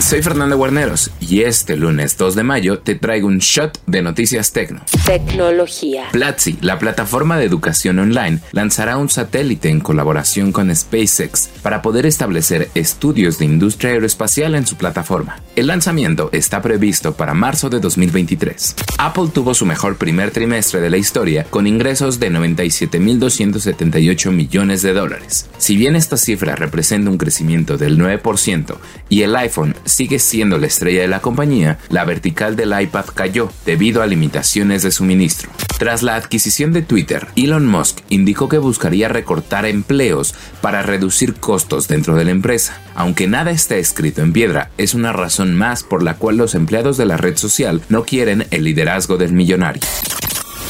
Soy Fernando Guarneros y este lunes 2 de mayo te traigo un shot de noticias tecno. Tecnología. Platzi, la plataforma de educación online, lanzará un satélite en colaboración con SpaceX para poder establecer estudios de industria aeroespacial en su plataforma. El lanzamiento está previsto para marzo de 2023. Apple tuvo su mejor primer trimestre de la historia con ingresos de 97.278 millones de dólares. Si bien esta cifra representa un crecimiento del 9% y el iPhone sigue siendo la estrella de la compañía, la vertical del iPad cayó debido a limitaciones de suministro. Tras la adquisición de Twitter, Elon Musk indicó que buscaría recortar empleos para reducir costos dentro de la empresa. Aunque nada está escrito en piedra, es una razón más por la cual los empleados de la red social no quieren el liderazgo del millonario.